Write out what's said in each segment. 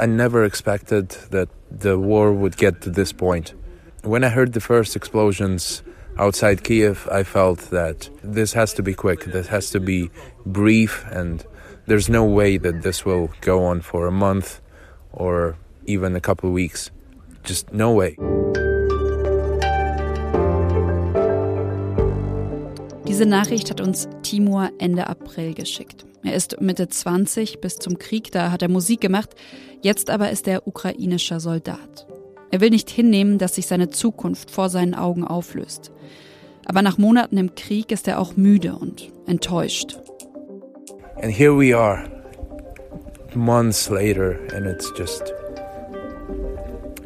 I never expected that the war would get to this point. When I heard the first explosions outside Kiev, I felt that this has to be quick, this has to be brief, and there's no way that this will go on for a month or even a couple of weeks. Just no way. Diese Nachricht hat uns Timur Ende April geschickt. Er ist Mitte 20, bis zum Krieg, da hat er Musik gemacht. Jetzt aber ist er ukrainischer Soldat. Er will nicht hinnehmen, dass sich seine Zukunft vor seinen Augen auflöst. Aber nach Monaten im Krieg ist er auch müde und enttäuscht. And here we are, months later, and it's just.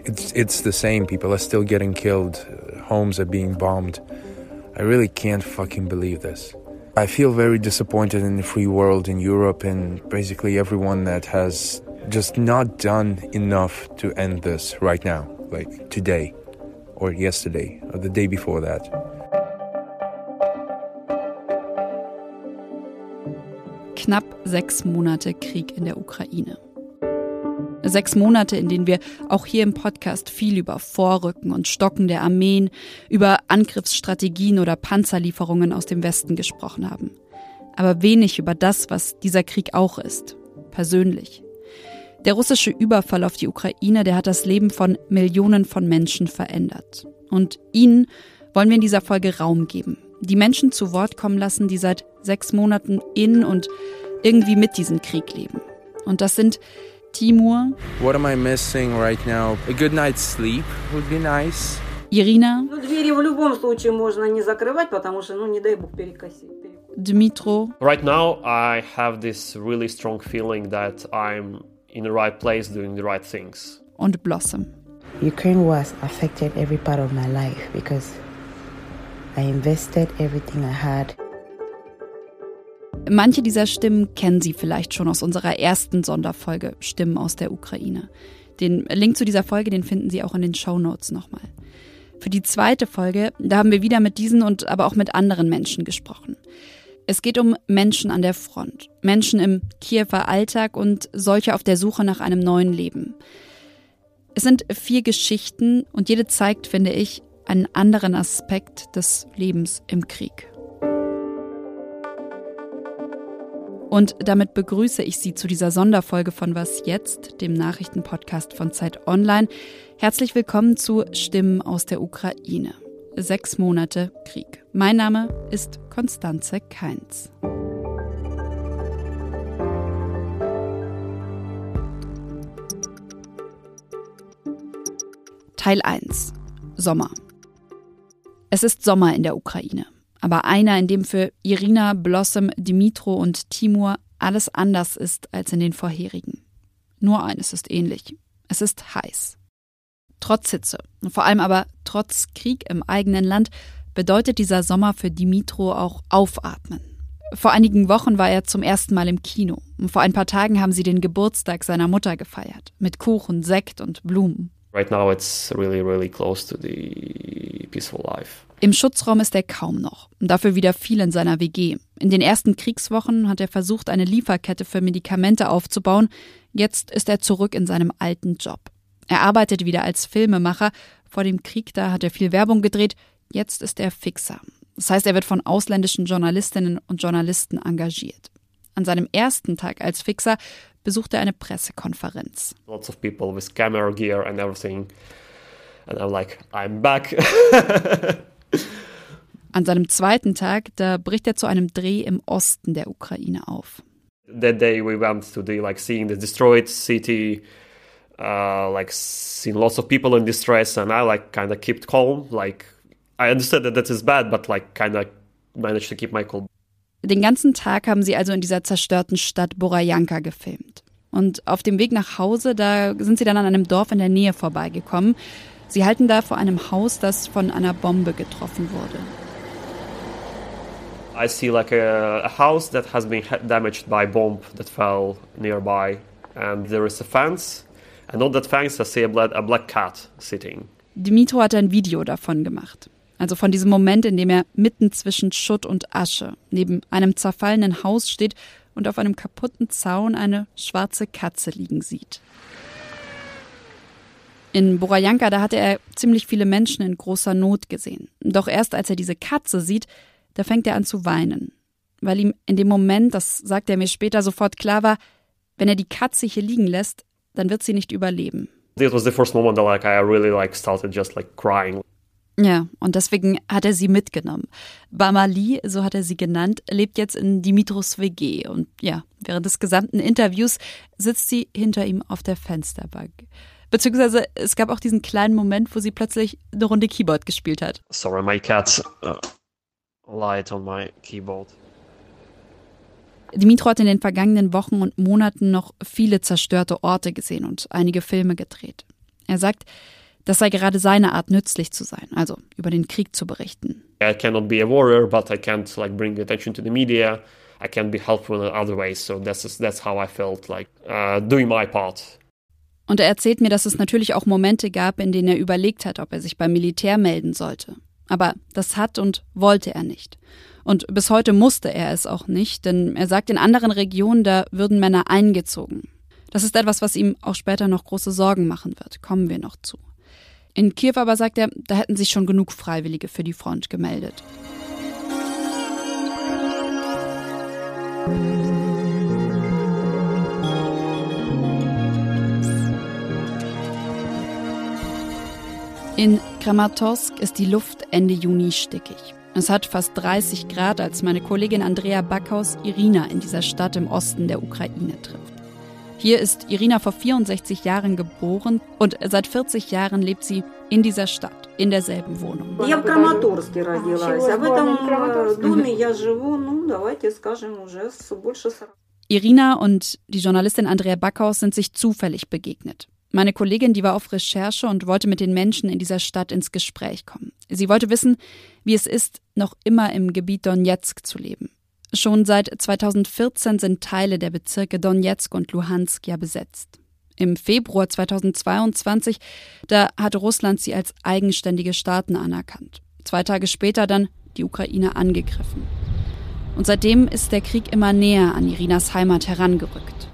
It's, it's the same. People are still getting killed, homes are being bombed. I really can't fucking believe this. I feel very disappointed in the free world, in Europe, and basically everyone that has just not done enough to end this right now, like today, or yesterday, or the day before that. Knapp sechs Monate Krieg in der Ukraine. Sechs Monate, in denen wir auch hier im Podcast viel über Vorrücken und Stocken der Armeen, über Angriffsstrategien oder Panzerlieferungen aus dem Westen gesprochen haben. Aber wenig über das, was dieser Krieg auch ist. Persönlich. Der russische Überfall auf die Ukraine, der hat das Leben von Millionen von Menschen verändert. Und ihnen wollen wir in dieser Folge Raum geben. Die Menschen zu Wort kommen lassen, die seit sechs Monaten in und irgendwie mit diesem Krieg leben. Und das sind Timur. What am I missing right now? A good night's sleep would be nice. Irina. Dmitro. Right now, I have this really strong feeling that I'm in the right place doing the right things. And Blossom. Ukraine was affected every part of my life because I invested everything I had. Manche dieser Stimmen kennen Sie vielleicht schon aus unserer ersten Sonderfolge Stimmen aus der Ukraine. Den Link zu dieser Folge, den finden Sie auch in den Show Notes nochmal. Für die zweite Folge, da haben wir wieder mit diesen und aber auch mit anderen Menschen gesprochen. Es geht um Menschen an der Front, Menschen im Kiewer Alltag und solche auf der Suche nach einem neuen Leben. Es sind vier Geschichten und jede zeigt, finde ich, einen anderen Aspekt des Lebens im Krieg. Und damit begrüße ich Sie zu dieser Sonderfolge von Was jetzt, dem Nachrichtenpodcast von Zeit Online. Herzlich willkommen zu Stimmen aus der Ukraine. Sechs Monate Krieg. Mein Name ist Konstanze Keins. Teil 1. Sommer. Es ist Sommer in der Ukraine, aber einer, in dem für Irina, Blossom, Dimitro und Timur alles anders ist als in den vorherigen. Nur eines ist ähnlich. Es ist heiß. Trotz Hitze vor allem aber trotz Krieg im eigenen Land bedeutet dieser Sommer für Dimitro auch Aufatmen. Vor einigen Wochen war er zum ersten Mal im Kino. Und vor ein paar Tagen haben sie den Geburtstag seiner Mutter gefeiert. Mit Kuchen, Sekt und Blumen. Right now, it's really, really close to the peaceful life. Im Schutzraum ist er kaum noch. Dafür wieder viel in seiner WG. In den ersten Kriegswochen hat er versucht, eine Lieferkette für Medikamente aufzubauen. Jetzt ist er zurück in seinem alten Job. Er arbeitet wieder als Filmemacher. Vor dem Krieg da hat er viel Werbung gedreht. Jetzt ist er Fixer. Das heißt, er wird von ausländischen Journalistinnen und Journalisten engagiert. An seinem ersten Tag als Fixer besucht er eine Pressekonferenz. Lots of people with camera gear and everything. And I'm like, I'm back. An seinem zweiten Tag, da bricht er zu einem Dreh im Osten der Ukraine auf. that day we went to the like seeing the destroyed city, uh, like seeing lots of people in distress, and I like kind of kept calm. Like I understood that that is bad, but like kind of managed to keep my cool. Den ganzen Tag haben sie also in dieser zerstörten Stadt Borajanka gefilmt. Und auf dem Weg nach Hause, da sind sie dann an einem Dorf in der Nähe vorbeigekommen. Sie halten da vor einem Haus, das von einer Bombe getroffen wurde. I see like a, a house that has been damaged by bomb that fell nearby, and there is a fence, and on that fence I see a, black, a black cat sitting. Dimitro hat ein Video davon gemacht. Also von diesem Moment, in dem er mitten zwischen Schutt und Asche neben einem zerfallenen Haus steht und auf einem kaputten Zaun eine schwarze Katze liegen sieht. In Borajanka, da hatte er ziemlich viele Menschen in großer Not gesehen. Doch erst als er diese Katze sieht, da fängt er an zu weinen. Weil ihm in dem Moment, das sagt er mir später, sofort klar war, wenn er die Katze hier liegen lässt, dann wird sie nicht überleben. This was the first moment that like I really like started just like crying. Ja, und deswegen hat er sie mitgenommen. Bamali, so hat er sie genannt, lebt jetzt in Dimitros WG und ja, während des gesamten Interviews sitzt sie hinter ihm auf der Fensterbank. Beziehungsweise es gab auch diesen kleinen Moment, wo sie plötzlich eine Runde Keyboard gespielt hat. Sorry, my cat uh, lied on my keyboard. Dimitro hat in den vergangenen Wochen und Monaten noch viele zerstörte Orte gesehen und einige Filme gedreht. Er sagt, das sei gerade seine Art, nützlich zu sein, also über den Krieg zu berichten. I cannot be a warrior, but I can't like bring attention to the media. I can be helpful in other ways. So that's that's how I felt like uh, doing my part. Und er erzählt mir, dass es natürlich auch Momente gab, in denen er überlegt hat, ob er sich beim Militär melden sollte. Aber das hat und wollte er nicht. Und bis heute musste er es auch nicht, denn er sagt, in anderen Regionen, da würden Männer eingezogen. Das ist etwas, was ihm auch später noch große Sorgen machen wird, kommen wir noch zu. In Kiew aber sagt er, da hätten sich schon genug Freiwillige für die Front gemeldet. In Kramatorsk ist die Luft Ende Juni stickig. Es hat fast 30 Grad, als meine Kollegin Andrea Backhaus Irina in dieser Stadt im Osten der Ukraine trifft. Hier ist Irina vor 64 Jahren geboren und seit 40 Jahren lebt sie in dieser Stadt, in derselben Wohnung. Irina und die Journalistin Andrea Backhaus sind sich zufällig begegnet. Meine Kollegin, die war auf Recherche und wollte mit den Menschen in dieser Stadt ins Gespräch kommen. Sie wollte wissen, wie es ist, noch immer im Gebiet Donetsk zu leben. Schon seit 2014 sind Teile der Bezirke Donetsk und Luhansk ja besetzt. Im Februar 2022, da hat Russland sie als eigenständige Staaten anerkannt. Zwei Tage später dann die Ukraine angegriffen. Und seitdem ist der Krieg immer näher an Irinas Heimat herangerückt.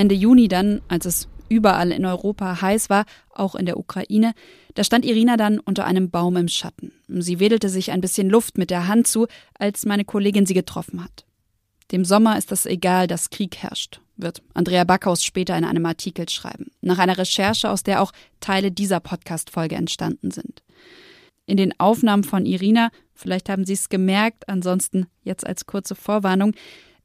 Ende Juni dann, als es überall in Europa heiß war, auch in der Ukraine, da stand Irina dann unter einem Baum im Schatten. Sie wedelte sich ein bisschen Luft mit der Hand zu, als meine Kollegin sie getroffen hat. Dem Sommer ist es egal, dass Krieg herrscht, wird Andrea Backhaus später in einem Artikel schreiben, nach einer Recherche, aus der auch Teile dieser Podcast-Folge entstanden sind. In den Aufnahmen von Irina, vielleicht haben Sie es gemerkt, ansonsten jetzt als kurze Vorwarnung,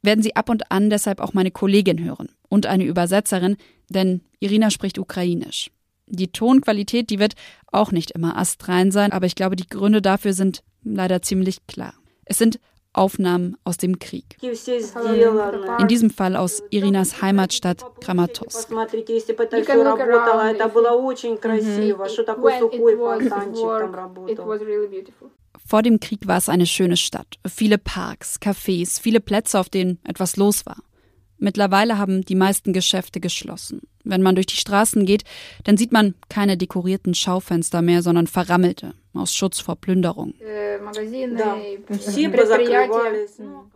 werden Sie ab und an deshalb auch meine Kollegin hören und eine Übersetzerin, denn Irina spricht ukrainisch. Die Tonqualität, die wird auch nicht immer astrein sein, aber ich glaube, die Gründe dafür sind leider ziemlich klar. Es sind Aufnahmen aus dem Krieg. In diesem Fall aus Irinas Heimatstadt Kramatorsk. Mhm. Vor dem Krieg war es eine schöne Stadt. Viele Parks, Cafés, viele Plätze, auf denen etwas los war. Mittlerweile haben die meisten Geschäfte geschlossen. Wenn man durch die Straßen geht, dann sieht man keine dekorierten Schaufenster mehr, sondern verrammelte, aus Schutz vor Plünderung.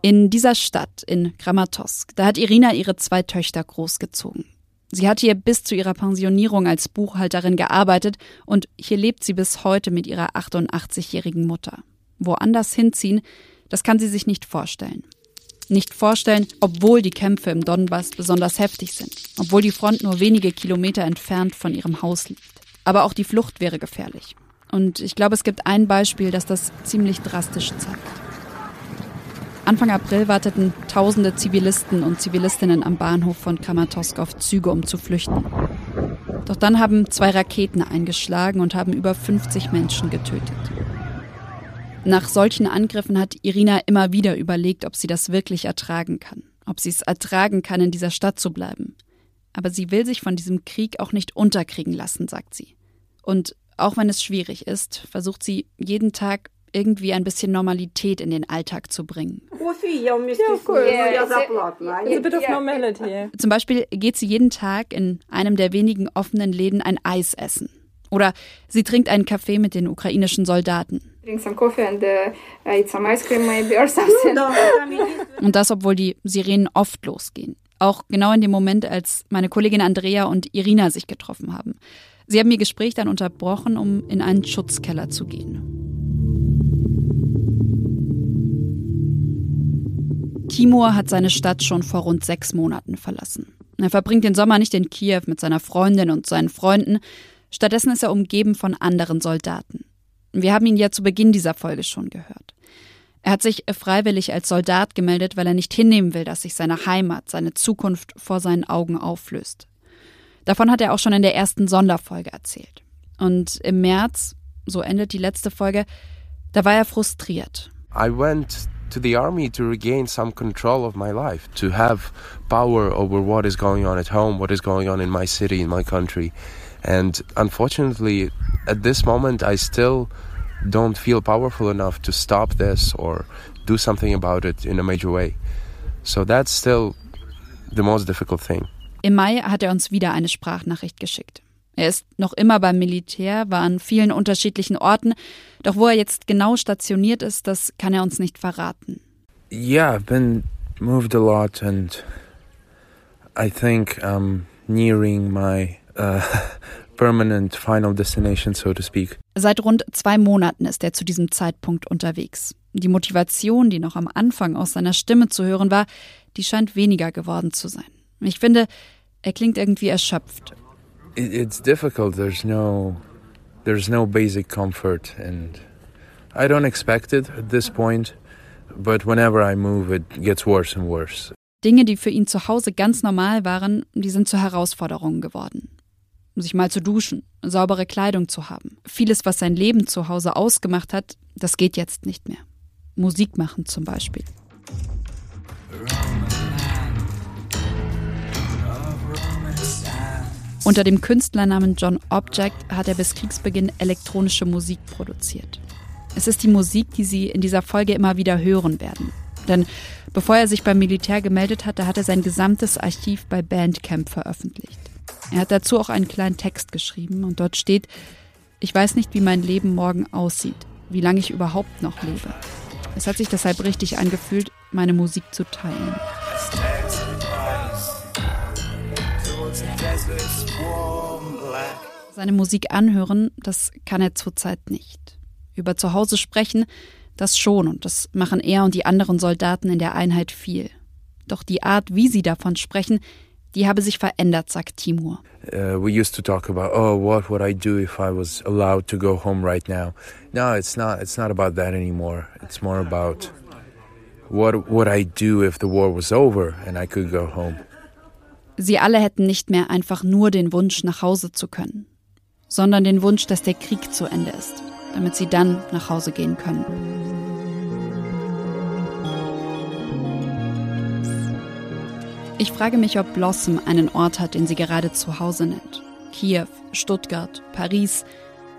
In dieser Stadt, in Kramatorsk, da hat Irina ihre zwei Töchter großgezogen. Sie hat hier bis zu ihrer Pensionierung als Buchhalterin gearbeitet und hier lebt sie bis heute mit ihrer 88-jährigen Mutter. Woanders hinziehen, das kann sie sich nicht vorstellen. Nicht vorstellen, obwohl die Kämpfe im Donbass besonders heftig sind, obwohl die Front nur wenige Kilometer entfernt von ihrem Haus liegt. Aber auch die Flucht wäre gefährlich. Und ich glaube, es gibt ein Beispiel, das das ziemlich drastisch zeigt. Anfang April warteten tausende Zivilisten und Zivilistinnen am Bahnhof von Kramatorsk auf Züge, um zu flüchten. Doch dann haben zwei Raketen eingeschlagen und haben über 50 Menschen getötet. Nach solchen Angriffen hat Irina immer wieder überlegt, ob sie das wirklich ertragen kann, ob sie es ertragen kann, in dieser Stadt zu bleiben. Aber sie will sich von diesem Krieg auch nicht unterkriegen lassen, sagt sie. Und auch wenn es schwierig ist, versucht sie jeden Tag irgendwie ein bisschen Normalität in den Alltag zu bringen. Zum Beispiel geht sie jeden Tag in einem der wenigen offenen Läden ein Eis essen. Oder sie trinkt einen Kaffee mit den ukrainischen Soldaten. Und das, obwohl die Sirenen oft losgehen. Auch genau in dem Moment, als meine Kollegin Andrea und Irina sich getroffen haben. Sie haben ihr Gespräch dann unterbrochen, um in einen Schutzkeller zu gehen. Timur hat seine Stadt schon vor rund sechs Monaten verlassen. Er verbringt den Sommer nicht in Kiew mit seiner Freundin und seinen Freunden. Stattdessen ist er umgeben von anderen Soldaten. Wir haben ihn ja zu Beginn dieser Folge schon gehört. Er hat sich freiwillig als Soldat gemeldet, weil er nicht hinnehmen will, dass sich seine Heimat, seine Zukunft vor seinen Augen auflöst. Davon hat er auch schon in der ersten Sonderfolge erzählt. Und im März, so endet die letzte Folge, da war er frustriert. I went to the army to regain some control of my life, to have power over what is going on at home, what is going on in my city, in my country. And unfortunately, at this moment, I still don't feel powerful enough to stop this or do something about it in a major way. So that's still the most difficult thing. Im Mai hat er uns wieder eine Sprachnachricht geschickt. Er ist noch immer beim Militär, war an vielen unterschiedlichen Orten, doch wo er jetzt genau stationiert ist, das kann er uns nicht verraten. Yeah, I've been moved a lot and I think I'm nearing my uh, permanent final destination, so to speak. Seit rund zwei Monaten ist er zu diesem Zeitpunkt unterwegs. Die Motivation, die noch am Anfang aus seiner Stimme zu hören war, die scheint weniger geworden zu sein. Ich finde, er klingt irgendwie erschöpft. It's difficult. There's no, there's no basic comfort, and I don't expect it at this point. But whenever I move, it gets worse and worse. Dinge, die für ihn zu Hause ganz normal waren, die sind zu Herausforderungen geworden sich mal zu duschen, saubere Kleidung zu haben. Vieles, was sein Leben zu Hause ausgemacht hat, das geht jetzt nicht mehr. Musik machen zum Beispiel. Unter dem Künstlernamen John Object hat er bis Kriegsbeginn elektronische Musik produziert. Es ist die Musik, die Sie in dieser Folge immer wieder hören werden. Denn bevor er sich beim Militär gemeldet hatte, hat er sein gesamtes Archiv bei Bandcamp veröffentlicht. Er hat dazu auch einen kleinen Text geschrieben und dort steht, ich weiß nicht, wie mein Leben morgen aussieht, wie lange ich überhaupt noch lebe. Es hat sich deshalb richtig angefühlt, meine Musik zu teilen. Seine Musik anhören, das kann er zurzeit nicht. Über zu Hause sprechen, das schon, und das machen er und die anderen Soldaten in der Einheit viel. Doch die Art, wie sie davon sprechen, die habe sich verändert, sagt Timur. Uh, we used to talk about, oh, what would I do if I was allowed to go home right now? No, it's not. It's not about that anymore. It's more about what would I do if the war was over and I could go home. Sie alle hätten nicht mehr einfach nur den Wunsch, nach Hause zu können, sondern den Wunsch, dass der Krieg zu Ende ist, damit sie dann nach Hause gehen können. Ich frage mich, ob Blossom einen Ort hat, den sie gerade zu Hause nennt. Kiew, Stuttgart, Paris,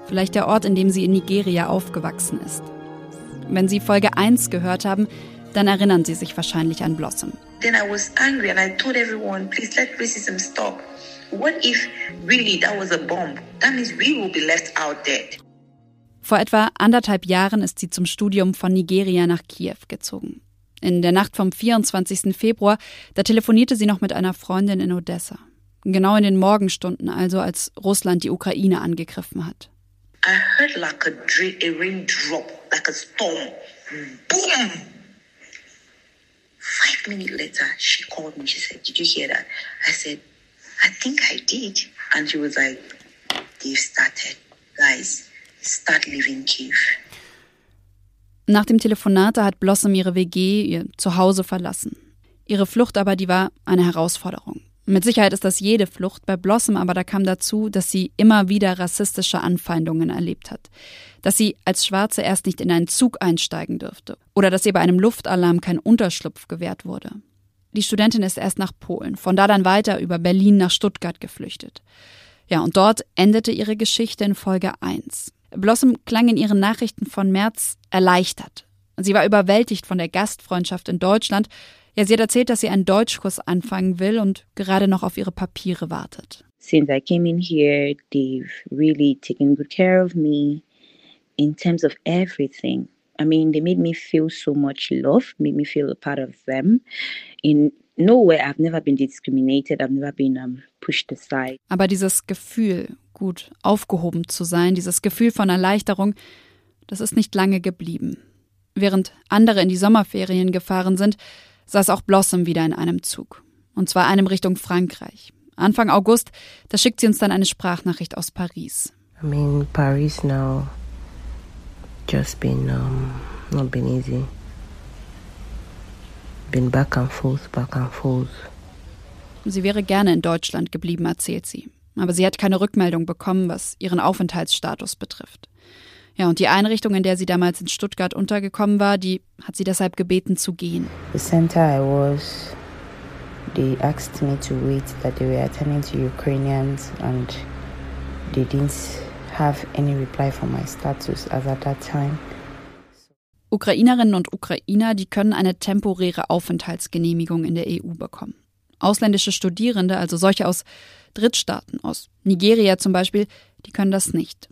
vielleicht der Ort, in dem sie in Nigeria aufgewachsen ist. Wenn Sie Folge 1 gehört haben, dann erinnern Sie sich wahrscheinlich an Blossom. Then I was angry and I told everyone, please let racism stop. What if really that was a bomb? That means we will be left out dead. Vor etwa anderthalb Jahren ist sie zum Studium von Nigeria nach Kiew gezogen. In der Nacht vom 24. Februar, da telefonierte sie noch mit einer Freundin in Odessa. Genau in den Morgenstunden, also als Russland die Ukraine angegriffen hat. I heard like a, a raindrop, like a storm. Boom! Five minutes later, she called me. She said, "Did you hear that?" I said, "I think I did." And she was like, "They've started, guys. Start leaving Kiev." Nach dem Telefonat hat Blossom ihre WG, ihr Zuhause verlassen. Ihre Flucht aber, die war eine Herausforderung. Mit Sicherheit ist das jede Flucht. Bei Blossom aber da kam dazu, dass sie immer wieder rassistische Anfeindungen erlebt hat. Dass sie als Schwarze erst nicht in einen Zug einsteigen dürfte. Oder dass ihr bei einem Luftalarm kein Unterschlupf gewährt wurde. Die Studentin ist erst nach Polen, von da dann weiter über Berlin nach Stuttgart geflüchtet. Ja, und dort endete ihre Geschichte in Folge 1. Blossom klang in ihren Nachrichten von März erleichtert. Sie war überwältigt von der Gastfreundschaft in Deutschland. Ja, sie hat erzählt, dass sie einen Deutschkurs anfangen will und gerade noch auf ihre Papiere wartet. Since I came in here, they've really taken good care of me in terms of everything. I mean, they made me feel so much love, made me feel a part of them. In no way, I've never been discriminated, I've never been um, pushed aside. Aber dieses Gefühl, gut aufgehoben zu sein, dieses Gefühl von Erleichterung, das ist nicht lange geblieben. Während andere in die Sommerferien gefahren sind, saß auch Blossom wieder in einem Zug. Und zwar einem Richtung Frankreich. Anfang August, da schickt sie uns dann eine Sprachnachricht aus Paris. I'm in Paris now. Just been um, not been easy. Been back and forth, back and forth. Sie wäre gerne in Deutschland geblieben, erzählt sie. Aber sie hat keine Rückmeldung bekommen, was ihren Aufenthaltsstatus betrifft. Ja, und die Einrichtung, in der sie damals in Stuttgart untergekommen war, die hat sie deshalb gebeten zu gehen. The center I was, they asked me to wait that they were attending to Ukrainians and they didn't have any reply for my status as at that time. Ukrainerinnen und Ukrainer, die können eine temporäre Aufenthaltsgenehmigung in der EU bekommen. Ausländische Studierende, also solche aus Drittstaaten, aus Nigeria zum Beispiel, die können das nicht.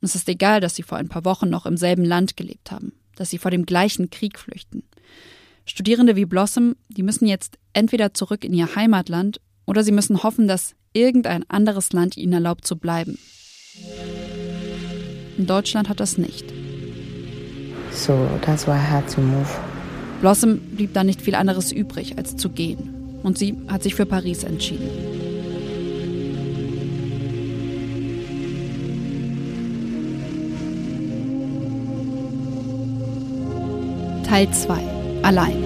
Es ist egal, dass sie vor ein paar Wochen noch im selben Land gelebt haben, dass sie vor dem gleichen Krieg flüchten. Studierende wie Blossom, die müssen jetzt entweder zurück in ihr Heimatland oder sie müssen hoffen, dass irgendein anderes Land ihnen erlaubt zu bleiben. In Deutschland hat das nicht. So that's why I had to move. Blossom blieb da nicht viel anderes übrig, als zu gehen. Und sie hat sich für Paris entschieden. Teil 2. Allein.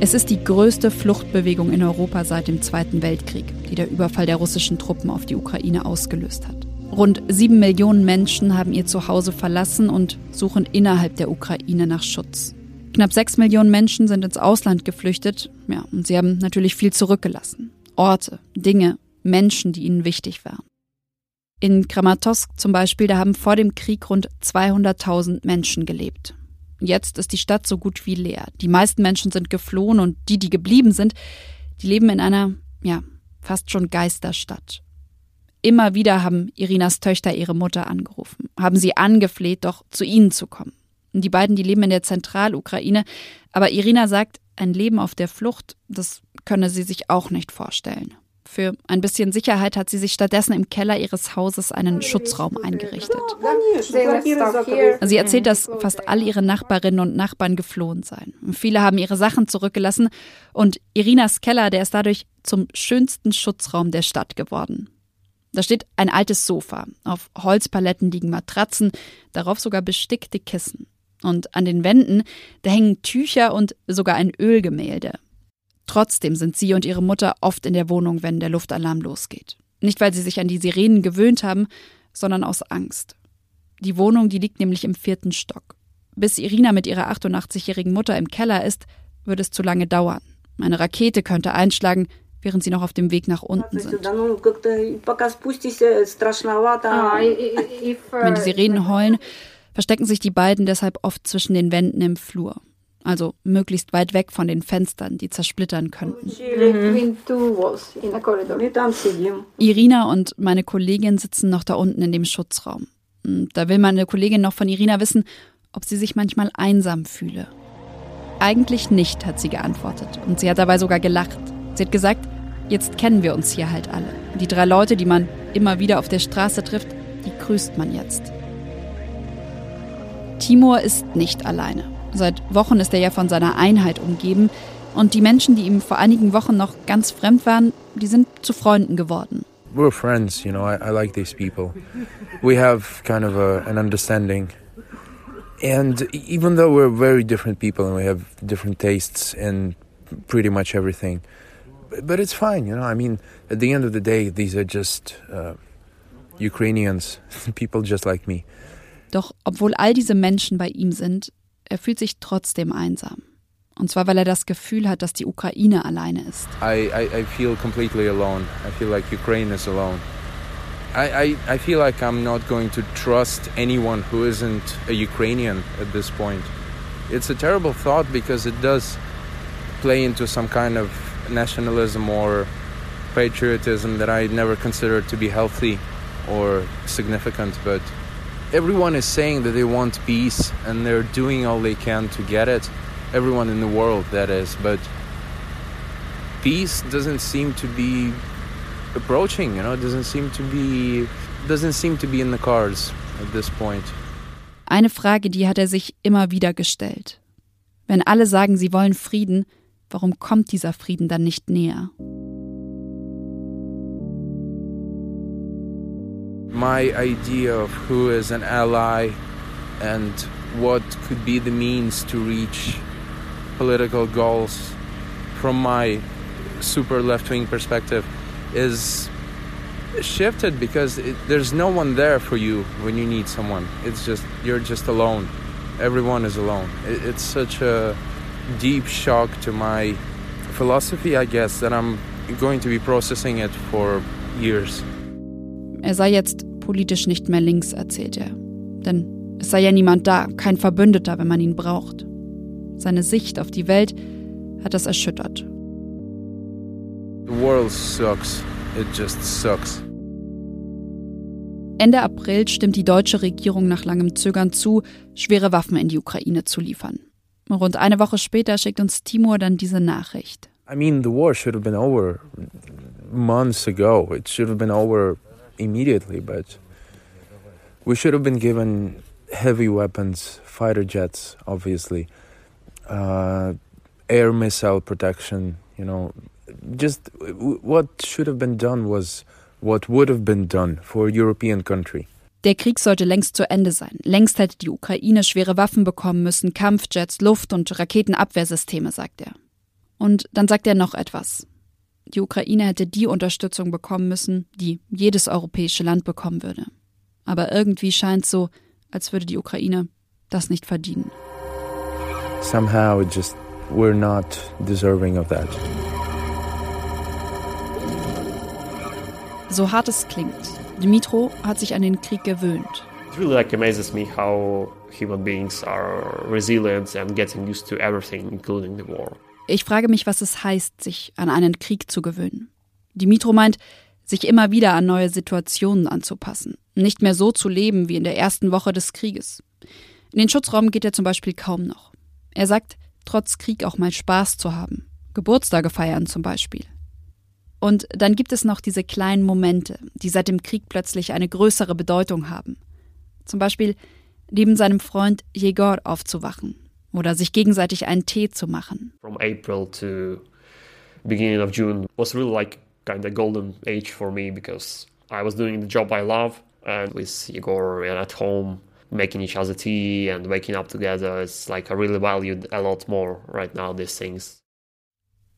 Es ist die größte Fluchtbewegung in Europa seit dem Zweiten Weltkrieg, die der Überfall der russischen Truppen auf die Ukraine ausgelöst hat. Rund sieben Millionen Menschen haben ihr Zuhause verlassen und suchen innerhalb der Ukraine nach Schutz. Knapp sechs Millionen Menschen sind ins Ausland geflüchtet, ja, und sie haben natürlich viel zurückgelassen. Orte, Dinge, Menschen, die ihnen wichtig waren. In Kramatorsk zum Beispiel, da haben vor dem Krieg rund 200.000 Menschen gelebt. Jetzt ist die Stadt so gut wie leer. Die meisten Menschen sind geflohen und die, die geblieben sind, die leben in einer, ja, fast schon Geisterstadt. Immer wieder haben Irinas Töchter ihre Mutter angerufen, haben sie angefleht, doch zu ihnen zu kommen. Die beiden, die leben in der Zentralukraine, aber Irina sagt, ein Leben auf der Flucht, das könne sie sich auch nicht vorstellen. Für ein bisschen Sicherheit hat sie sich stattdessen im Keller ihres Hauses einen Schutzraum eingerichtet. Sie erzählt, dass fast alle ihre Nachbarinnen und Nachbarn geflohen seien. Viele haben ihre Sachen zurückgelassen und Irinas Keller, der ist dadurch zum schönsten Schutzraum der Stadt geworden. Da steht ein altes Sofa. Auf Holzpaletten liegen Matratzen, darauf sogar bestickte Kissen. Und an den Wänden, da hängen Tücher und sogar ein Ölgemälde. Trotzdem sind sie und ihre Mutter oft in der Wohnung, wenn der Luftalarm losgeht. Nicht, weil sie sich an die Sirenen gewöhnt haben, sondern aus Angst. Die Wohnung, die liegt nämlich im vierten Stock. Bis Irina mit ihrer 88-jährigen Mutter im Keller ist, würde es zu lange dauern. Eine Rakete könnte einschlagen, während sie noch auf dem Weg nach unten sind. Wenn die Sirenen heulen, verstecken sich die beiden deshalb oft zwischen den Wänden im Flur also möglichst weit weg von den Fenstern, die zersplittern könnten. Mhm. Irina und meine Kollegin sitzen noch da unten in dem Schutzraum. Da will meine Kollegin noch von Irina wissen, ob sie sich manchmal einsam fühle. Eigentlich nicht, hat sie geantwortet. Und sie hat dabei sogar gelacht. Sie hat gesagt, jetzt kennen wir uns hier halt alle. Die drei Leute, die man immer wieder auf der Straße trifft, die grüßt man jetzt. Timur ist nicht alleine. Seit Wochen ist er ja von seiner Einheit umgeben und die Menschen, die ihm vor einigen Wochen noch ganz fremd waren, die sind zu Freunden geworden. We're friends, you know. I, I like these people. We have kind of a, an understanding. And even though we're very different people and we have different tastes in pretty much everything, but it's fine, you know. I mean, at the end of the day, these are just uh, Ukrainians, people just like me. Doch obwohl all diese Menschen bei ihm sind, er fühlt sich trotzdem einsam. Und zwar, weil er das Gefühl hat, dass die Ukraine alleine ist. I, I, I feel completely alone. I feel like Ukraine is alone. I, I, I feel like I'm not going to trust anyone who isn't a Ukrainian at this point. It's a terrible thought because it does play into some kind of nationalism or patriotism that I never considered to be healthy or significant, but everyone is saying that they want peace and they're doing all they can to get it. Everyone in the world, that is. But peace doesn't seem to be approaching, you know, it doesn't seem to be doesn't seem to be in the cards at this point. Eine Frage, die hat er sich immer wieder gestellt. Wenn alle sagen, sie wollen Frieden, warum kommt dieser Frieden dann nicht näher? My idea of who is an ally and what could be the means to reach political goals from my super left wing perspective is shifted because it, there's no one there for you when you need someone. It's just, you're just alone. Everyone is alone. It, it's such a deep shock to my philosophy, I guess, that I'm going to be processing it for years. Er sei jetzt politisch nicht mehr links, erzählt er. Denn es sei ja niemand da, kein Verbündeter, wenn man ihn braucht. Seine Sicht auf die Welt hat das erschüttert. The world sucks. It just sucks. Ende April stimmt die deutsche Regierung nach langem Zögern zu, schwere Waffen in die Ukraine zu liefern. Rund eine Woche später schickt uns Timur dann diese Nachricht. I mean, the war should have been over months ago. It should have been over immediately, but we should have been given heavy weapons, fighter jets, obviously, uh, air missile protection. You know, just what should have been done was what would have been done for a European country. Der Krieg sollte längst zu Ende sein. Längst hätte die Ukraine schwere Waffen bekommen müssen, Kampfjets, Luft- und Raketenabwehrsysteme, sagt er. Und dann sagt er noch etwas. Die Ukraine hätte die Unterstützung bekommen müssen, die jedes europäische Land bekommen würde. Aber irgendwie scheint es so, als würde die Ukraine das nicht verdienen. Somehow it just we're not deserving of that. So hart es klingt, Dimitro hat sich an den Krieg gewöhnt. It really like amazes me how human beings are resilient and getting used to everything, including the war. Ich frage mich, was es heißt, sich an einen Krieg zu gewöhnen. Dimitro meint, sich immer wieder an neue Situationen anzupassen, nicht mehr so zu leben wie in der ersten Woche des Krieges. In den Schutzraum geht er zum Beispiel kaum noch. Er sagt, trotz Krieg auch mal Spaß zu haben. Geburtstage feiern zum Beispiel. Und dann gibt es noch diese kleinen Momente, die seit dem Krieg plötzlich eine größere Bedeutung haben. Zum Beispiel neben seinem Freund Jegor aufzuwachen oder sich gegenseitig einen Tee zu machen. From April to beginning of June was really like kind of golden age for me because I was doing the job I love and with Igor and at home making each other tea and waking up together it's like I really valued a lot more right now these things.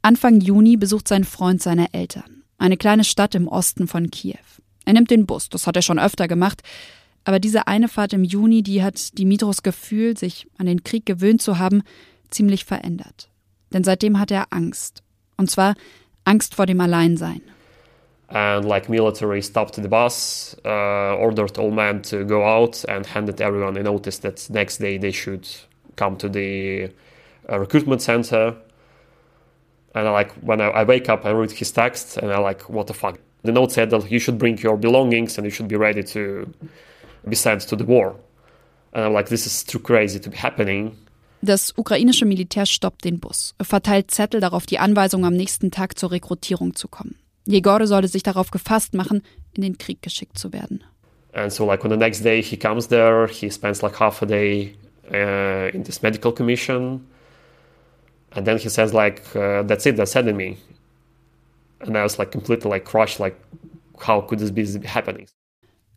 Anfang Juni besucht sein Freund seine Eltern, eine kleine Stadt im Osten von Kiew. Er nimmt den Bus, das hat er schon öfter gemacht, aber diese eine Fahrt im Juni, die hat Dimitros Gefühl, sich an den Krieg gewöhnt zu haben, ziemlich verändert. Denn seitdem hat er Angst. Und zwar Angst vor dem Alleinsein. And like military stopped the bus, uh, ordered all men to go out and handed everyone a notice that next day they should come to the uh, recruitment center. And I like when I, I wake up, I read his text, and I like, what the fuck? The note said that you should bring your belongings and you should be ready to be sent to the war. And I'm like, this is too crazy to be happening. Das ukrainische Militär stoppt den Bus, verteilt Zettel darauf die Anweisung, am nächsten Tag zur Rekrutierung zu kommen. Jegor sollte sich darauf gefasst machen, in den Krieg geschickt zu werden. And so, like on the next day, he comes there. He spends like half a day uh, in this medical commission, and then he says, like, uh, "That's it. Sending me." And I was like completely like crushed. Like, how could this be happening?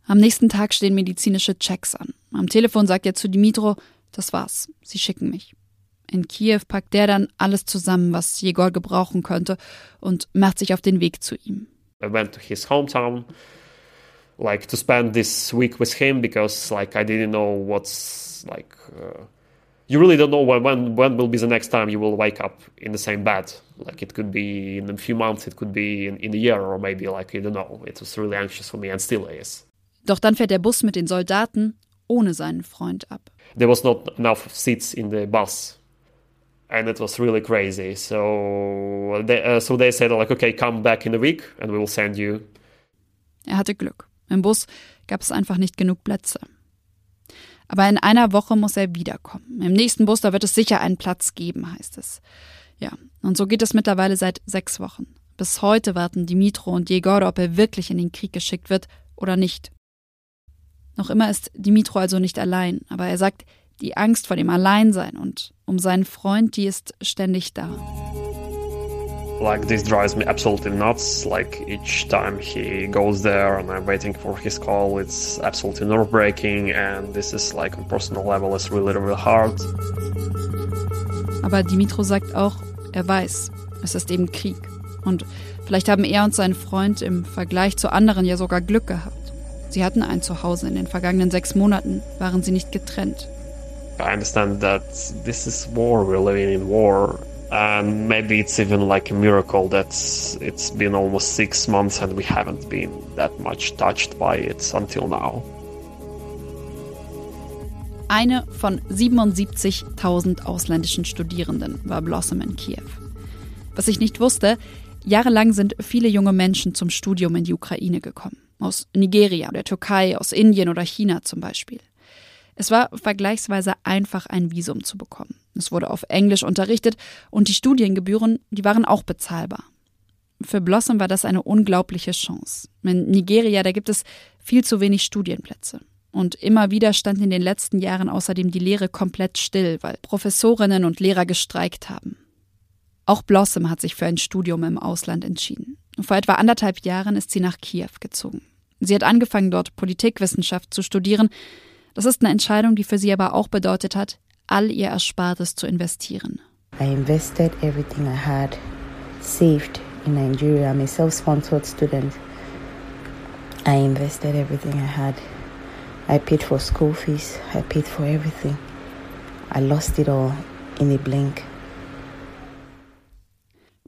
Am nächsten Tag stehen medizinische Checks an. Am Telefon sagt er zu Dimitro, das war's, sie schicken mich. In Kiew packt der dann alles zusammen, was Jegor gebrauchen könnte und macht sich auf den Weg zu ihm. I went to his hometown, like to spend this week with him because like I didn't know what's like. Uh, you really don't know when, when when will be the next time you will wake up in the same bed. Like it could be in a few months, it could be in, in a year, or maybe like you don't know. It was really anxious for me and still is. Doch dann fährt der Bus mit den Soldaten ohne seinen Freund ab. There was not enough seats in the bus, and it was really crazy. So they, uh, so they said like, okay, come back in a week, and we will send you. Er hatte Glück. Im Bus gab es einfach nicht genug Plätze. Aber in einer Woche muss er wiederkommen. Im nächsten Bus, da wird es sicher einen Platz geben, heißt es. Ja, und so geht es mittlerweile seit sechs Wochen. Bis heute warten Dimitro und Jegor, ob er wirklich in den Krieg geschickt wird oder nicht. Noch immer ist Dimitro also nicht allein, aber er sagt, die Angst vor dem Alleinsein und um seinen Freund, die ist ständig da. Like this drives me absolutely nuts. Like each time he goes there and I'm waiting for his call, it's absolutely nerve breaking and this is like on personal level is really really hard. Aber Dimitro sagt auch, er weiß, es ist eben Krieg. Und vielleicht haben er und sein Freund im Vergleich zu anderen ja sogar Glück gehabt. Sie hatten ein Zuhause in den vergangenen sechs Monaten, waren sie nicht getrennt. I understand that this is war, we're living in war. And maybe it's even like a miracle that it's been almost six months and we haven't been that much touched by it until now. Eine von 77.000 ausländischen Studierenden war Blossom in Kiew. Was ich nicht wusste, jahrelang sind viele junge Menschen zum Studium in die Ukraine gekommen. Aus Nigeria, der Türkei, aus Indien oder China zum Beispiel. Es war vergleichsweise einfach, ein Visum zu bekommen. Es wurde auf Englisch unterrichtet und die Studiengebühren, die waren auch bezahlbar. Für Blossom war das eine unglaubliche Chance. In Nigeria, da gibt es viel zu wenig Studienplätze. Und immer wieder stand in den letzten Jahren außerdem die Lehre komplett still, weil Professorinnen und Lehrer gestreikt haben. Auch Blossom hat sich für ein Studium im Ausland entschieden. Vor etwa anderthalb Jahren ist sie nach Kiew gezogen. Sie hat angefangen, dort Politikwissenschaft zu studieren. Das ist eine Entscheidung, die für sie aber auch bedeutet hat, all ihr Erspartes zu investieren. I invested everything I had saved in Nigeria. I'm a self-sponsored student. I invested everything I had I paid for school fees, I paid for everything. I lost it all in a blink.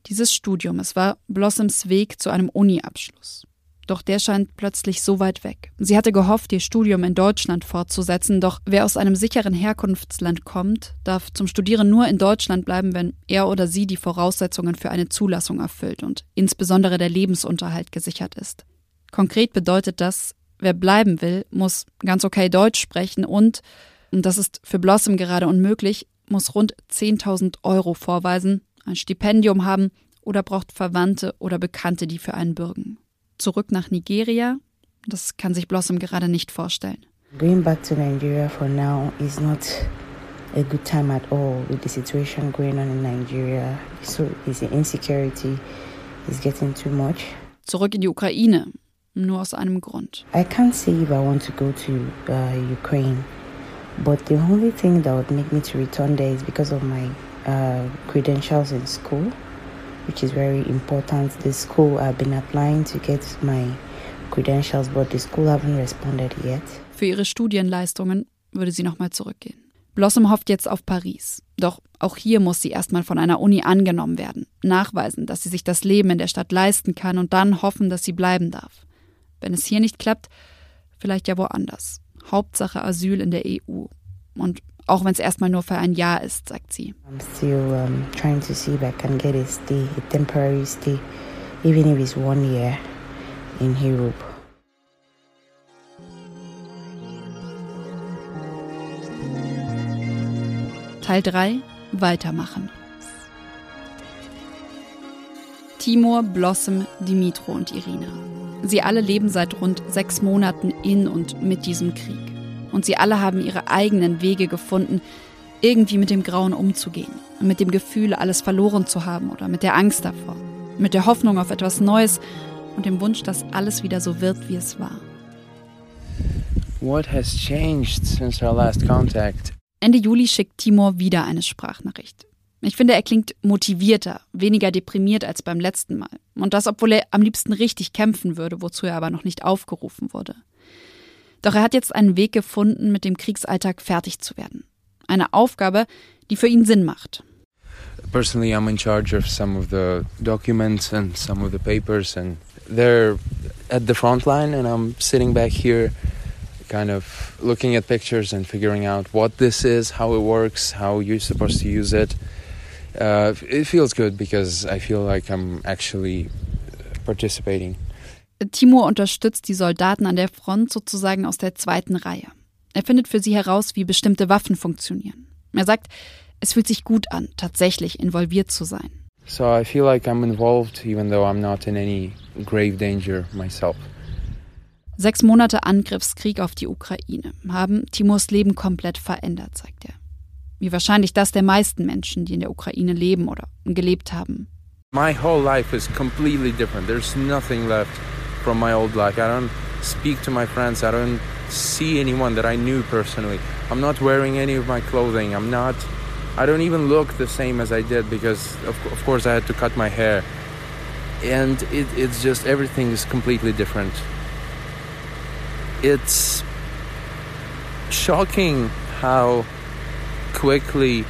Dieses Studium, es war Blossoms Weg zu einem Uni-Abschluss. Doch der scheint plötzlich so weit weg. Sie hatte gehofft, ihr Studium in Deutschland fortzusetzen, doch wer aus einem sicheren Herkunftsland kommt, darf zum Studieren nur in Deutschland bleiben, wenn er oder sie die Voraussetzungen für eine Zulassung erfüllt und insbesondere der Lebensunterhalt gesichert ist. Konkret bedeutet das, wer bleiben will, muss ganz okay Deutsch sprechen und, und das ist für Blossom gerade unmöglich, muss rund 10.000 Euro vorweisen, ein Stipendium haben oder braucht Verwandte oder Bekannte, die für einen bürgen. Zurück nach Nigeria, das kann sich Blossom gerade nicht vorstellen. Going back to Nigeria for now is not a good time at all with the situation going on in Nigeria. So the insecurity is getting too much. Zurück in die Ukraine nur aus einem Grund. I can't say if I want to go to uh, Ukraine, but the only thing that would make me to return there is because of my uh, credentials in school, which is very important. The school I've been applying to get my credentials, but the school haven't responded yet. Für ihre Studienleistungen würde sie nochmal zurückgehen. Blossom hofft jetzt auf Paris. Doch auch hier muss sie erstmal von einer Uni angenommen werden, nachweisen, dass sie sich das Leben in der Stadt leisten kann und dann hoffen, dass sie bleiben darf. Wenn es hier nicht klappt, vielleicht ja woanders. Hauptsache Asyl in der EU. Und auch wenn es erstmal nur für ein Jahr ist, sagt sie. I'm still um, trying to see if I can get a stay, a temporary stay, even if it's one year in Europe. Teil 3 Weitermachen. Timur, Blossom, Dimitro und Irina. Sie alle leben seit rund sechs Monaten in und mit diesem Krieg. Und sie alle haben ihre eigenen Wege gefunden, irgendwie mit dem Grauen umzugehen. Mit dem Gefühl, alles verloren zu haben oder mit der Angst davor. Mit der Hoffnung auf etwas Neues und dem Wunsch, dass alles wieder so wird, wie es war. What has changed since our last contact? Ende Juli schickt Timur wieder eine Sprachnachricht. Ich finde, er klingt motivierter, weniger deprimiert als beim letzten Mal. Und das, obwohl er am liebsten richtig kämpfen würde, wozu er aber noch nicht aufgerufen wurde. Doch er hat jetzt einen Weg gefunden, mit dem Kriegsalltag fertig zu werden. Eine Aufgabe, die für ihn Sinn macht. Personally, I'm in charge of some of the documents and some of the papers, and they're at the front line, and I'm sitting back here, kind of looking at pictures and figuring out what this is, how it works, how you're supposed to use it. uh, it feels good because I feel like I'm actually participating. Timur unterstützt die Soldaten an der Front sozusagen aus der zweiten Reihe. Er findet für sie heraus, wie bestimmte Waffen funktionieren. Er sagt, es fühlt sich gut an, tatsächlich involviert zu sein. So I feel like I'm involved even though I'm not in any grave danger myself. Sechs Monate Angriffskrieg auf die Ukraine haben Timurs Leben komplett verändert, sagt er. Wie wahrscheinlich das der meisten Menschen, die in der Ukraine leben oder gelebt haben. My whole life is completely different. There's nothing left from my old life. I don't speak to my friends. I don't see anyone that I knew personally. I'm not wearing any of my clothing. I'm not I don't even look the same as I did because of, of course I had to cut my hair. And it, it's just everything is completely different. It's shocking how quickly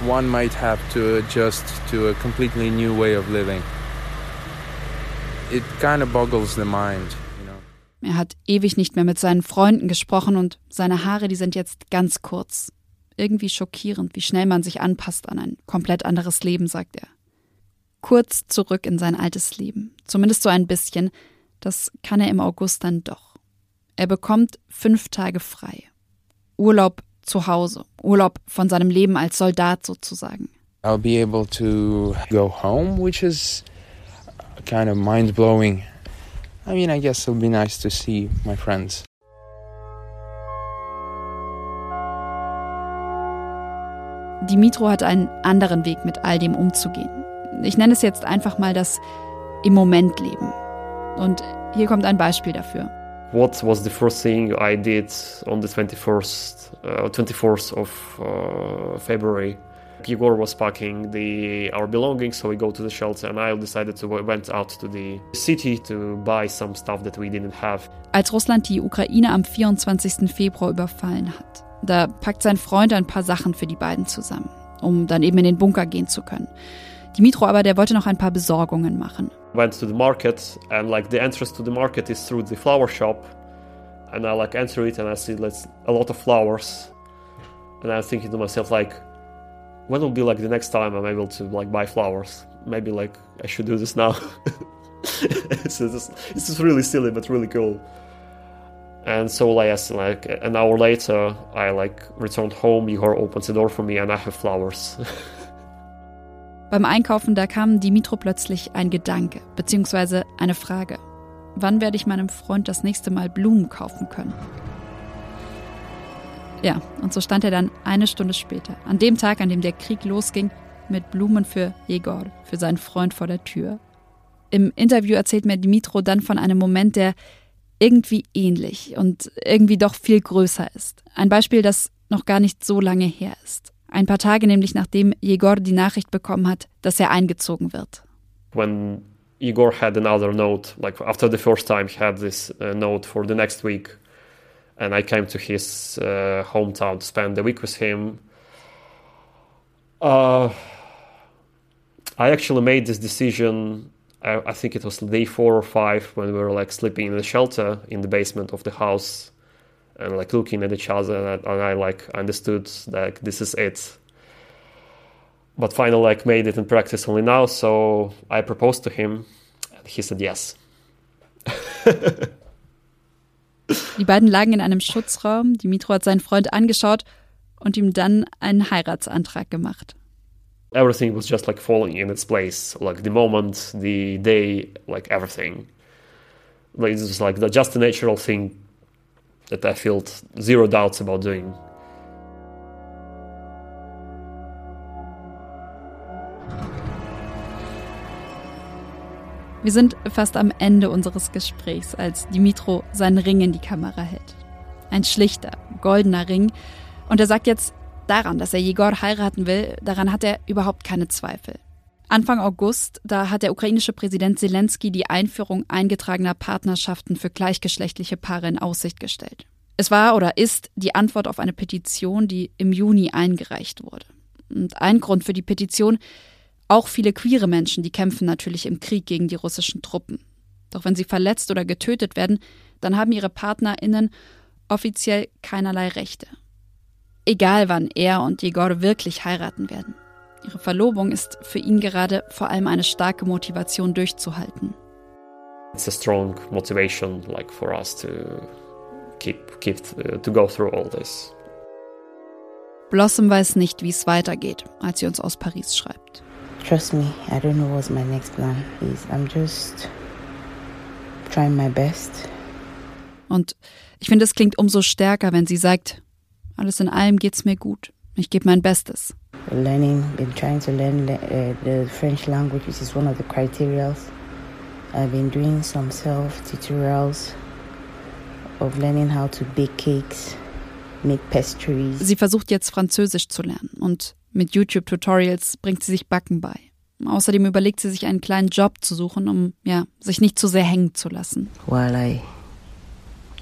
one might have to adjust to a completely new way of living. It kind of boggles the mind. Er hat ewig nicht mehr mit seinen Freunden gesprochen und seine Haare, die sind jetzt ganz kurz. Irgendwie schockierend, wie schnell man sich anpasst an ein komplett anderes Leben, sagt er. Kurz zurück in sein altes Leben. Zumindest so ein bisschen. Das kann er im August dann doch. Er bekommt fünf Tage frei. Urlaub zu Hause. Urlaub von seinem Leben als Soldat sozusagen. I'll be able to go home, which is kind of mind blowing. I mean, I guess it'll be nice to see my friends. Dimitro hat einen anderen Weg, mit all dem umzugehen. Ich nenne es jetzt einfach mal das im Moment leben. Und hier kommt ein Beispiel dafür. What was the first thing I did on the 21st, uh, 24th of uh, February? Igor was packing the, our belongings, so we go to the shelter, and I decided to went out to the city to buy some stuff that we didn't have. Als Russland die Ukraine am 24. Februar überfallen hat, da packt sein Freund ein paar Sachen für die beiden zusammen, um dann eben in den Bunker gehen zu können. Dimitro aber, der wollte noch ein paar Besorgungen machen. Went to the market and like the entrance to the market is through the flower shop and I like enter it and I see like a lot of flowers and I'm thinking to myself like when will be like the next time I'm able to like buy flowers? Maybe like I should do this now. so this, this is really silly but really cool. And so like, like an hour later, I like returned home. Igor opens the door for me, and I have flowers. Beim Einkaufen, da kam Dimitro plötzlich ein Gedanke, beziehungsweise eine Frage. Wann werde ich meinem Freund das nächste Mal Blumen kaufen können? Ja, und so stand er dann eine Stunde später, an dem Tag, an dem der Krieg losging, mit Blumen für Jegor, für seinen Freund vor der Tür. Im Interview erzählt mir Dimitro dann von einem Moment, der irgendwie ähnlich und irgendwie doch viel größer ist. Ein Beispiel, das noch gar nicht so lange her ist. Ein paar Tage nämlich nachdem Jegor die Nachricht bekommen hat, dass er eingezogen wird. When Igor had another note, like after the first time he had this uh, note for the next week, and I came to his uh, hometown to spend the week with him. Uh, I actually made this decision I, I, think it was day four or five when we were like sleeping in the shelter in the basement of the house and like looking at each other and I, and I like understood like this is it but finally like made it in practice only now so I proposed to him and he said yes Die beiden lagen in einem Schutzraum. Dimitro hat seinen Freund angeschaut und ihm dann einen Heiratsantrag gemacht. everything was just like falling in its place like the moment the day like everything like it was like the, just a natural thing that i felt zero doubts about doing Wir sind fast am Ende unseres Gesprächs, als Dimitro seinen Ring in die Kamera hält. Ein schlichter, goldener Ring. Und er sagt jetzt, Daran, dass er Jegor heiraten will, daran hat er überhaupt keine Zweifel. Anfang August, da hat der ukrainische Präsident Zelensky die Einführung eingetragener Partnerschaften für gleichgeschlechtliche Paare in Aussicht gestellt. Es war oder ist die Antwort auf eine Petition, die im Juni eingereicht wurde. Und ein Grund für die Petition, auch viele queere Menschen, die kämpfen natürlich im Krieg gegen die russischen Truppen. Doch wenn sie verletzt oder getötet werden, dann haben ihre PartnerInnen offiziell keinerlei Rechte. Egal wann er und Jegor wirklich heiraten werden. Ihre Verlobung ist für ihn gerade vor allem eine starke Motivation durchzuhalten. It's a strong motivation like for us to keep keep uh, to go through all this. Blossom weiß nicht, wie es weitergeht, als sie uns aus Paris schreibt. Trust me, I don't know what my next plan is. I'm just trying my best. Und ich finde, es klingt umso stärker, wenn sie sagt, alles in allem geht's mir gut. Ich gebe mein Bestes. Learning, been trying to learn the, uh, the French language, which is one of the criteria. I've been doing some self tutorials of learning how to bake cakes. Sie versucht jetzt Französisch zu lernen und mit YouTube-Tutorials bringt sie sich Backen bei. Außerdem überlegt sie sich einen kleinen Job zu suchen, um ja, sich nicht zu sehr hängen zu lassen. While I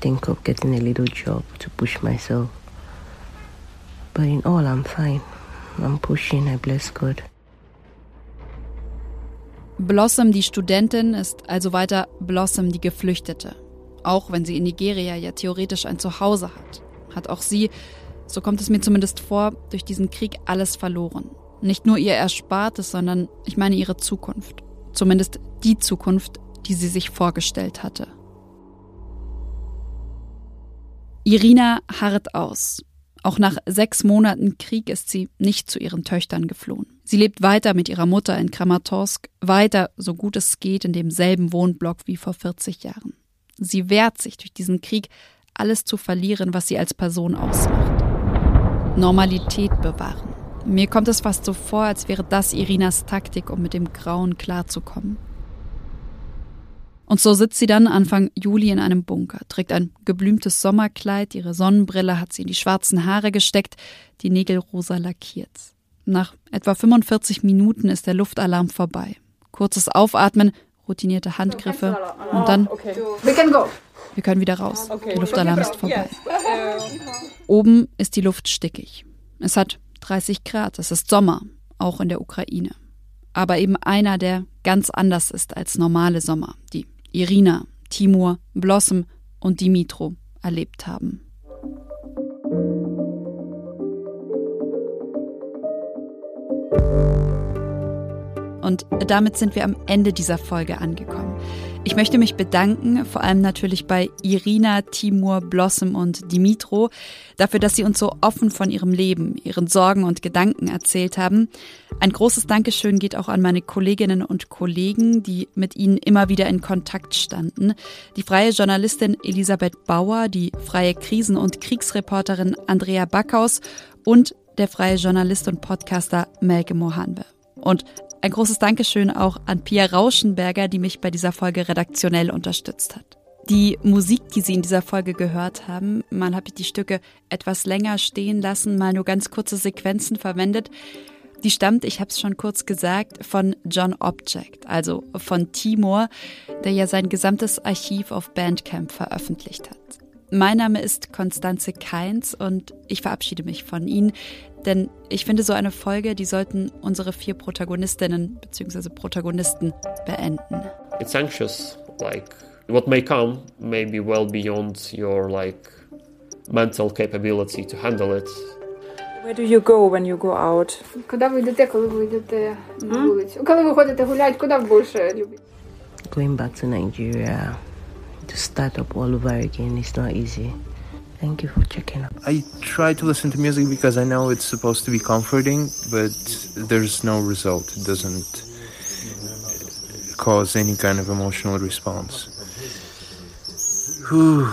think of getting a little job to push myself. But in all, I'm fine. I'm pushing, I bless God. Blossom, die Studentin, ist also weiter Blossom, die Geflüchtete. Auch wenn sie in Nigeria ja theoretisch ein Zuhause hat, hat auch sie, so kommt es mir zumindest vor, durch diesen Krieg alles verloren. Nicht nur ihr Erspartes, sondern ich meine ihre Zukunft. Zumindest die Zukunft, die sie sich vorgestellt hatte. Irina harrt aus. Auch nach sechs Monaten Krieg ist sie nicht zu ihren Töchtern geflohen. Sie lebt weiter mit ihrer Mutter in Kramatorsk, weiter, so gut es geht, in demselben Wohnblock wie vor 40 Jahren. Sie wehrt sich durch diesen Krieg, alles zu verlieren, was sie als Person ausmacht. Normalität bewahren. Mir kommt es fast so vor, als wäre das Irinas Taktik, um mit dem Grauen klarzukommen. Und so sitzt sie dann Anfang Juli in einem Bunker, trägt ein geblümtes Sommerkleid, ihre Sonnenbrille hat sie in die schwarzen Haare gesteckt, die Nägel rosa lackiert. Nach etwa 45 Minuten ist der Luftalarm vorbei. Kurzes Aufatmen, routinierte Handgriffe und dann wir können wieder raus. Der Luftalarm ist vorbei. Oben ist die Luft stickig. Es hat 30 Grad, es ist Sommer, auch in der Ukraine. Aber eben einer, der ganz anders ist als normale Sommer, die Irina, Timur, Blossom und Dimitro erlebt haben. Und damit sind wir am Ende dieser Folge angekommen. Ich möchte mich bedanken, vor allem natürlich bei Irina, Timur, Blossom und Dimitro, dafür, dass sie uns so offen von ihrem Leben, ihren Sorgen und Gedanken erzählt haben. Ein großes Dankeschön geht auch an meine Kolleginnen und Kollegen, die mit ihnen immer wieder in Kontakt standen. Die freie Journalistin Elisabeth Bauer, die freie Krisen- und Kriegsreporterin Andrea Backhaus und der freie Journalist und Podcaster Melke Mohanbe. Und ein großes Dankeschön auch an Pia Rauschenberger, die mich bei dieser Folge redaktionell unterstützt hat. Die Musik, die Sie in dieser Folge gehört haben, mal habe ich die Stücke etwas länger stehen lassen, mal nur ganz kurze Sequenzen verwendet. Die stammt, ich habe es schon kurz gesagt, von John Object, also von Timor, der ja sein gesamtes Archiv auf Bandcamp veröffentlicht hat. Mein Name ist Konstanze Keins und ich verabschiede mich von Ihnen, denn ich finde so eine Folge, die sollten unsere vier Protagonistinnen bzw. Protagonisten beenden. It's anxious, like what may come may be well beyond your like mental capability to handle it. Where do you go when you go out? Куди ви йдете, коли ви йдете на вулицю? Коли ви ходите гуляти, куди ви більше любите? Going back to Nigeria To start up all over again is not easy. Thank you for checking up. I try to listen to music because I know it's supposed to be comforting, but there's no result. It doesn't cause any kind of emotional response. Whew,